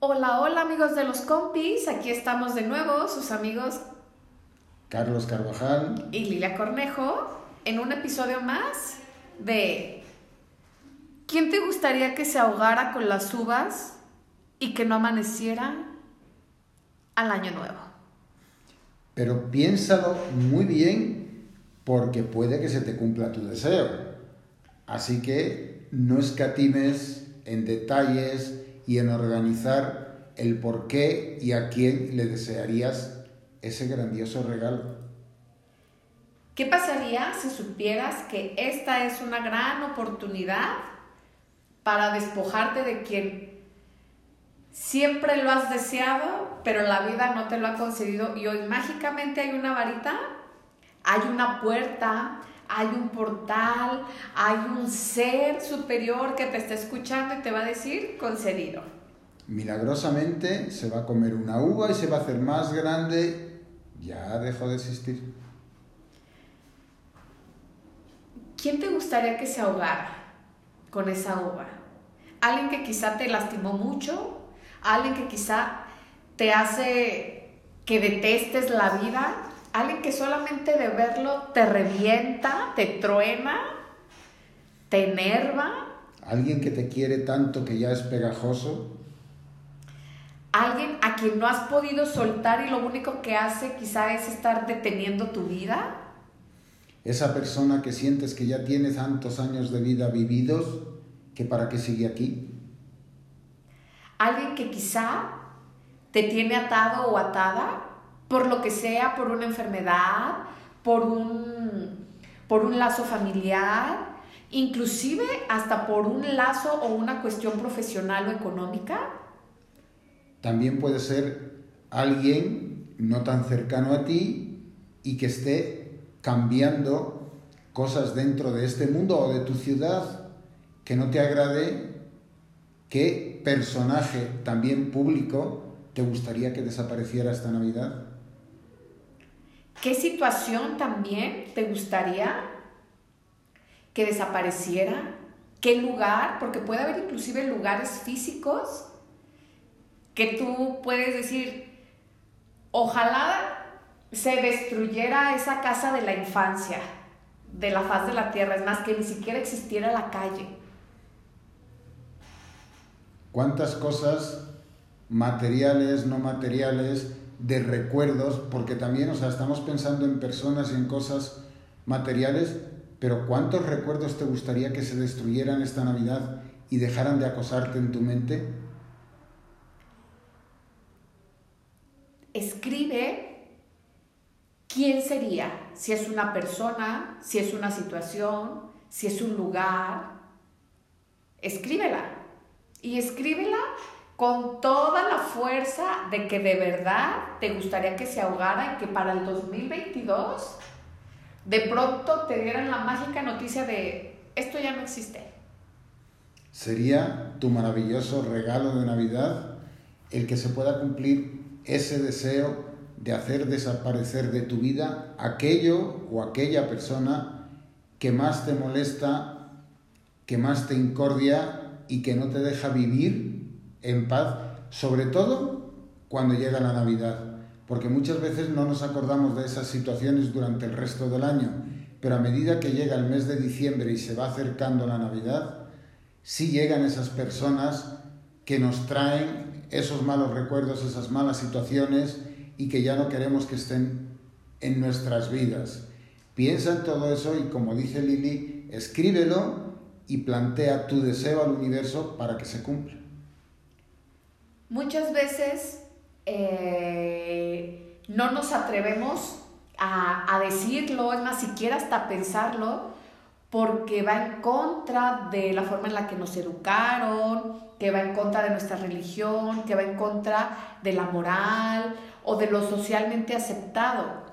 Hola, hola amigos de los compis, aquí estamos de nuevo, sus amigos Carlos Carvajal y Lilia Cornejo, en un episodio más de ¿Quién te gustaría que se ahogara con las uvas y que no amaneciera al año nuevo? Pero piénsalo muy bien porque puede que se te cumpla tu deseo. Así que no escatimes en detalles y en organizar el por qué y a quién le desearías ese grandioso regalo. ¿Qué pasaría si supieras que esta es una gran oportunidad para despojarte de quien siempre lo has deseado, pero la vida no te lo ha concedido y hoy mágicamente hay una varita, hay una puerta, hay un portal, hay un ser superior que te está escuchando y te va a decir concedido. Milagrosamente se va a comer una uva y se va a hacer más grande, ya dejó de existir. ¿Quién te gustaría que se ahogara con esa uva? ¿Alguien que quizá te lastimó mucho? alguien que quizá te hace que detestes la vida, alguien que solamente de verlo te revienta, te truena, te enerva. Alguien que te quiere tanto que ya es pegajoso. Alguien a quien no has podido soltar y lo único que hace quizá es estar deteniendo tu vida. Esa persona que sientes que ya tiene tantos años de vida vividos que para qué sigue aquí alguien que quizá te tiene atado o atada por lo que sea, por una enfermedad, por un, por un lazo familiar, inclusive hasta por un lazo o una cuestión profesional o económica. También puede ser alguien no tan cercano a ti y que esté cambiando cosas dentro de este mundo o de tu ciudad que no te agrade, que personaje también público te gustaría que desapareciera esta Navidad? ¿Qué situación también te gustaría que desapareciera? ¿Qué lugar? Porque puede haber inclusive lugares físicos que tú puedes decir, ojalá se destruyera esa casa de la infancia, de la faz de la tierra, es más, que ni siquiera existiera la calle cuántas cosas materiales, no materiales, de recuerdos, porque también, o sea, estamos pensando en personas y en cosas materiales, pero ¿cuántos recuerdos te gustaría que se destruyeran esta Navidad y dejaran de acosarte en tu mente? Escribe quién sería, si es una persona, si es una situación, si es un lugar. Escríbela y escríbela con toda la fuerza de que de verdad te gustaría que se ahogara y que para el 2022 de pronto te dieran la mágica noticia de esto ya no existe. Sería tu maravilloso regalo de Navidad el que se pueda cumplir ese deseo de hacer desaparecer de tu vida aquello o aquella persona que más te molesta, que más te incordia y que no te deja vivir en paz, sobre todo cuando llega la Navidad, porque muchas veces no nos acordamos de esas situaciones durante el resto del año, pero a medida que llega el mes de diciembre y se va acercando la Navidad, sí llegan esas personas que nos traen esos malos recuerdos, esas malas situaciones y que ya no queremos que estén en nuestras vidas. Piensa en todo eso y como dice Lili, escríbelo y plantea tu deseo al universo para que se cumpla. Muchas veces eh, no nos atrevemos a, a, decirlo, es más, siquiera hasta pensarlo, porque va en contra de la forma en la que nos educaron, que va en contra de nuestra religión, que va en contra de la moral o de lo socialmente aceptado.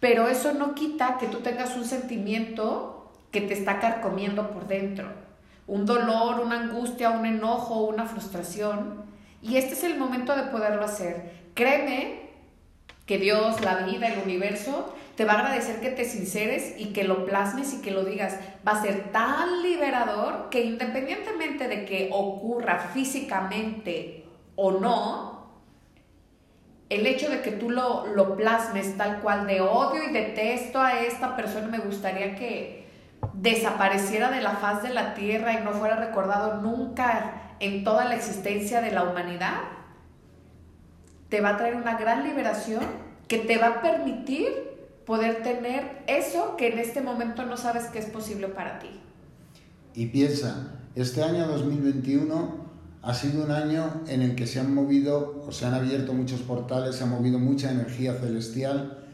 Pero eso no quita que tú tengas un sentimiento que te está carcomiendo por dentro. Un dolor, una angustia, un enojo, una frustración. Y este es el momento de poderlo hacer. Créeme que Dios, la vida, el universo te va a agradecer que te sinceres y que lo plasmes y que lo digas. Va a ser tan liberador que independientemente de que ocurra físicamente o no, el hecho de que tú lo, lo plasmes tal cual de odio y detesto a esta persona, me gustaría que desapareciera de la faz de la tierra y no fuera recordado nunca en toda la existencia de la humanidad, te va a traer una gran liberación que te va a permitir poder tener eso que en este momento no sabes que es posible para ti. Y piensa, este año 2021 ha sido un año en el que se han movido o se han abierto muchos portales, se ha movido mucha energía celestial.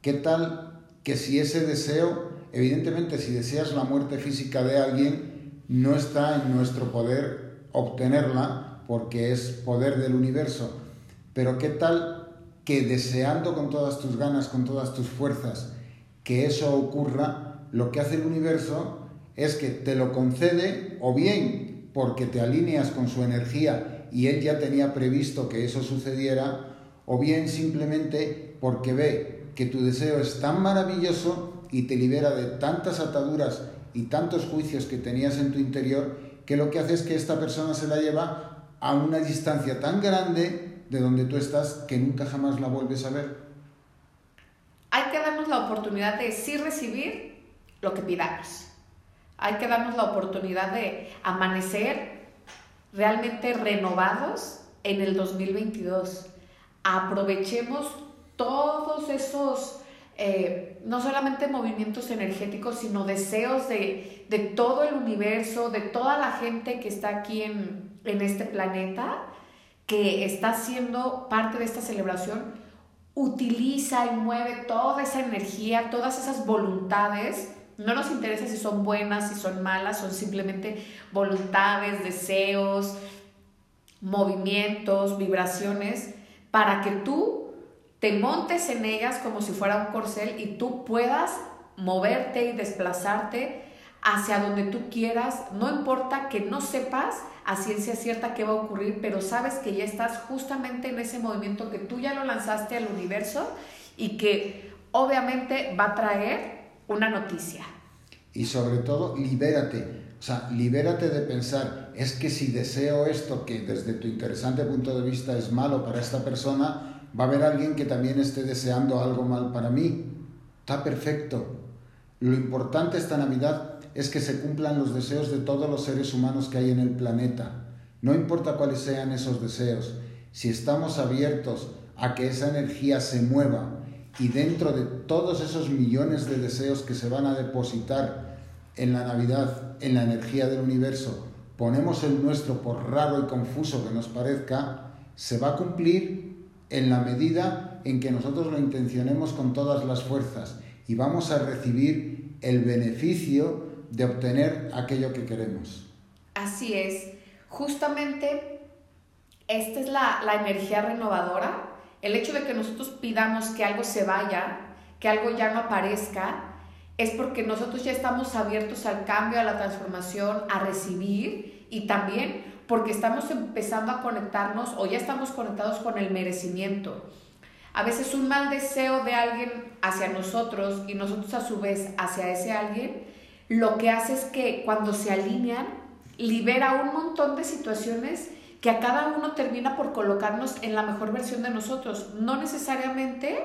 ¿Qué tal que si ese deseo, evidentemente si deseas la muerte física de alguien, no está en nuestro poder obtenerla porque es poder del universo, pero qué tal que deseando con todas tus ganas, con todas tus fuerzas, que eso ocurra, lo que hace el universo es que te lo concede o bien porque te alineas con su energía y él ya tenía previsto que eso sucediera, o bien simplemente porque ve que tu deseo es tan maravilloso y te libera de tantas ataduras y tantos juicios que tenías en tu interior, que lo que hace es que esta persona se la lleva a una distancia tan grande de donde tú estás que nunca jamás la vuelves a ver. Hay que darnos la oportunidad de sí recibir lo que pidamos. Hay que darnos la oportunidad de amanecer realmente renovados en el 2022. Aprovechemos todos esos, eh, no solamente movimientos energéticos, sino deseos de, de, todo el universo, de toda la gente que está aquí en, en este planeta que está siendo parte de esta celebración, utiliza y mueve toda esa energía, todas esas voluntades. No nos interesa si son buenas, si son malas, son simplemente voluntades, deseos, movimientos, vibraciones, para que tú te montes en ellas como si fuera un corcel y tú puedas moverte y desplazarte hacia donde tú quieras, no importa que no sepas a ciencia cierta qué va a ocurrir, pero sabes que ya estás justamente en ese movimiento que tú ya lo lanzaste al universo y que obviamente va a traer una noticia. Y sobre todo, libérate. O sea, libérate de pensar, es que si deseo esto que desde tu interesante punto de vista es malo para esta persona, va a haber alguien que también esté deseando algo mal para mí. Está perfecto. Lo importante esta Navidad es que se cumplan los deseos de todos los seres humanos que hay en el planeta. No importa cuáles sean esos deseos, si estamos abiertos a que esa energía se mueva y dentro de todos esos millones de deseos que se van a depositar en la Navidad, en la energía del universo, ponemos el nuestro por raro y confuso que nos parezca, se va a cumplir en la medida en que nosotros lo intencionemos con todas las fuerzas y vamos a recibir el beneficio de obtener aquello que queremos. Así es. Justamente esta es la, la energía renovadora. El hecho de que nosotros pidamos que algo se vaya, que algo ya no aparezca, es porque nosotros ya estamos abiertos al cambio, a la transformación, a recibir y también porque estamos empezando a conectarnos o ya estamos conectados con el merecimiento. A veces un mal deseo de alguien hacia nosotros y nosotros a su vez hacia ese alguien lo que hace es que cuando se alinean, libera un montón de situaciones que a cada uno termina por colocarnos en la mejor versión de nosotros. No necesariamente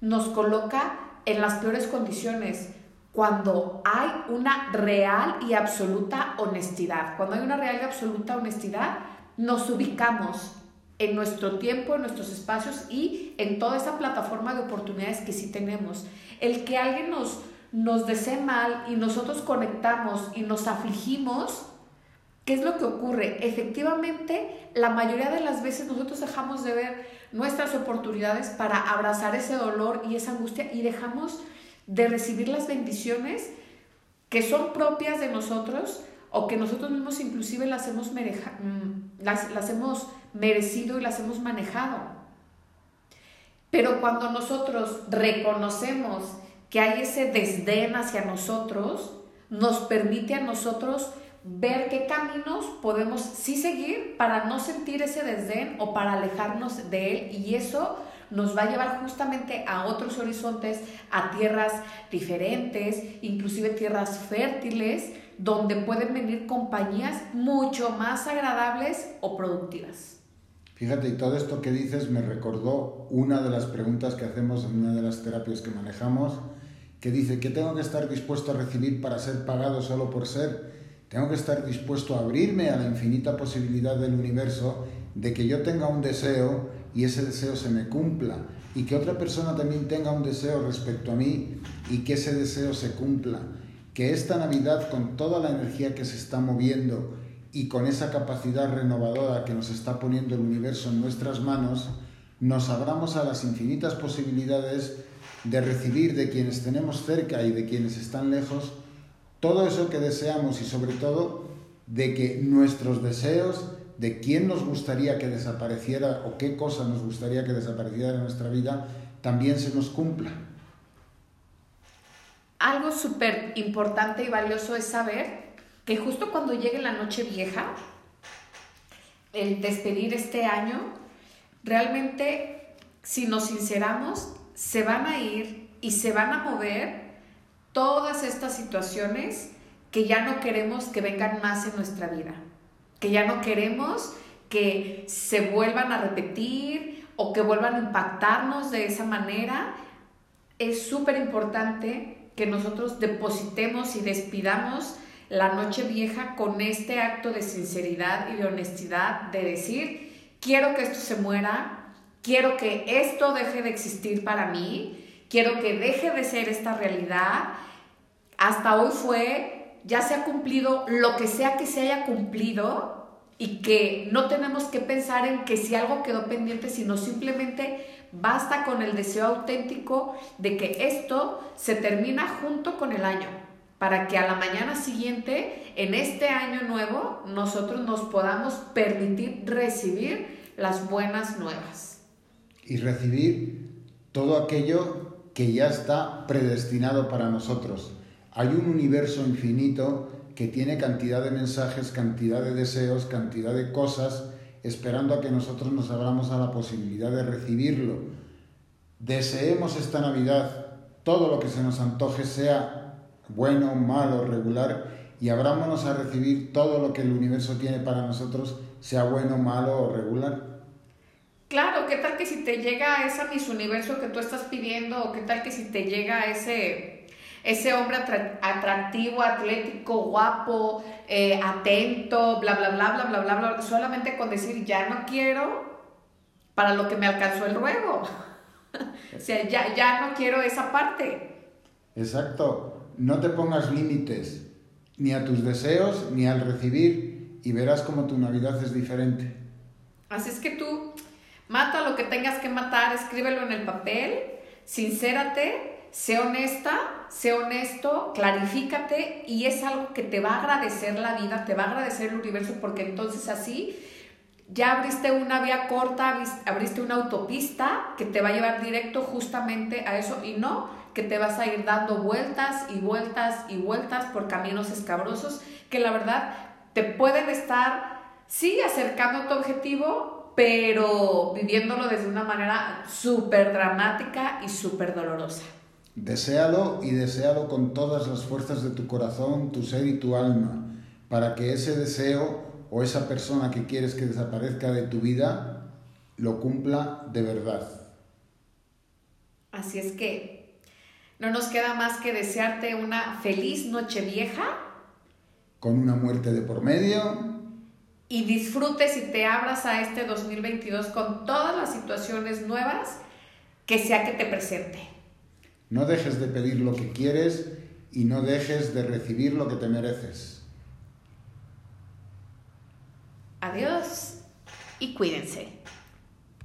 nos coloca en las peores condiciones. Cuando hay una real y absoluta honestidad, cuando hay una real y absoluta honestidad, nos ubicamos en nuestro tiempo, en nuestros espacios y en toda esa plataforma de oportunidades que sí tenemos. El que alguien nos nos desee mal y nosotros conectamos y nos afligimos, ¿qué es lo que ocurre? Efectivamente, la mayoría de las veces nosotros dejamos de ver nuestras oportunidades para abrazar ese dolor y esa angustia y dejamos de recibir las bendiciones que son propias de nosotros o que nosotros mismos inclusive las hemos, mm, las, las hemos merecido y las hemos manejado. Pero cuando nosotros reconocemos que hay ese desdén hacia nosotros, nos permite a nosotros ver qué caminos podemos sí seguir para no sentir ese desdén o para alejarnos de él y eso nos va a llevar justamente a otros horizontes, a tierras diferentes, inclusive tierras fértiles, donde pueden venir compañías mucho más agradables o productivas. Fíjate, y todo esto que dices me recordó una de las preguntas que hacemos en una de las terapias que manejamos, que dice que tengo que estar dispuesto a recibir para ser pagado solo por ser. Tengo que estar dispuesto a abrirme a la infinita posibilidad del universo de que yo tenga un deseo y ese deseo se me cumpla y que otra persona también tenga un deseo respecto a mí y que ese deseo se cumpla. Que esta Navidad con toda la energía que se está moviendo y con esa capacidad renovadora que nos está poniendo el universo en nuestras manos, nos abramos a las infinitas posibilidades de recibir de quienes tenemos cerca y de quienes están lejos todo eso que deseamos y sobre todo de que nuestros deseos, de quién nos gustaría que desapareciera o qué cosa nos gustaría que desapareciera de nuestra vida, también se nos cumpla. Algo súper importante y valioso es saber que justo cuando llegue la noche vieja, el despedir este año, realmente, si nos sinceramos, se van a ir y se van a mover todas estas situaciones que ya no queremos que vengan más en nuestra vida, que ya no queremos que se vuelvan a repetir o que vuelvan a impactarnos de esa manera. Es súper importante que nosotros depositemos y despidamos la noche vieja con este acto de sinceridad y de honestidad de decir, quiero que esto se muera, quiero que esto deje de existir para mí, quiero que deje de ser esta realidad. Hasta hoy fue, ya se ha cumplido lo que sea que se haya cumplido y que no tenemos que pensar en que si algo quedó pendiente, sino simplemente basta con el deseo auténtico de que esto se termina junto con el año, para que a la mañana siguiente, en este año nuevo, nosotros nos podamos permitir recibir las buenas nuevas y recibir todo aquello que ya está predestinado para nosotros. Hay un universo infinito que tiene cantidad de mensajes, cantidad de deseos, cantidad de cosas, esperando a que nosotros nos abramos a la posibilidad de recibirlo. Deseemos esta Navidad todo lo que se nos antoje, sea bueno, malo, regular, y abrámonos a recibir todo lo que el universo tiene para nosotros, sea bueno, malo o regular. Claro, ¿qué tal que si te llega esa Miss Universo que tú estás pidiendo o qué tal que si te llega ese, ese hombre atractivo, atlético, guapo, eh, atento, bla, bla, bla, bla, bla, bla, bla, solamente con decir ya no quiero para lo que me alcanzó el ruego. o sea, ya, ya no quiero esa parte. Exacto, no te pongas límites ni a tus deseos ni al recibir y verás como tu Navidad es diferente. Así es que tú Mata lo que tengas que matar, escríbelo en el papel, sincérate, sé honesta, sé honesto, clarifícate y es algo que te va a agradecer la vida, te va a agradecer el universo porque entonces así ya abriste una vía corta, abriste una autopista que te va a llevar directo justamente a eso y no que te vas a ir dando vueltas y vueltas y vueltas por caminos escabrosos que la verdad te pueden estar, sí, acercando a tu objetivo, pero viviéndolo desde una manera súper dramática y súper dolorosa. Desealo y desealo con todas las fuerzas de tu corazón, tu ser y tu alma, para que ese deseo o esa persona que quieres que desaparezca de tu vida lo cumpla de verdad. Así es que no nos queda más que desearte una feliz noche vieja. Con una muerte de por medio y disfrutes y te abras a este 2022 con todas las situaciones nuevas que sea que te presente. No dejes de pedir lo que quieres y no dejes de recibir lo que te mereces. Adiós y cuídense.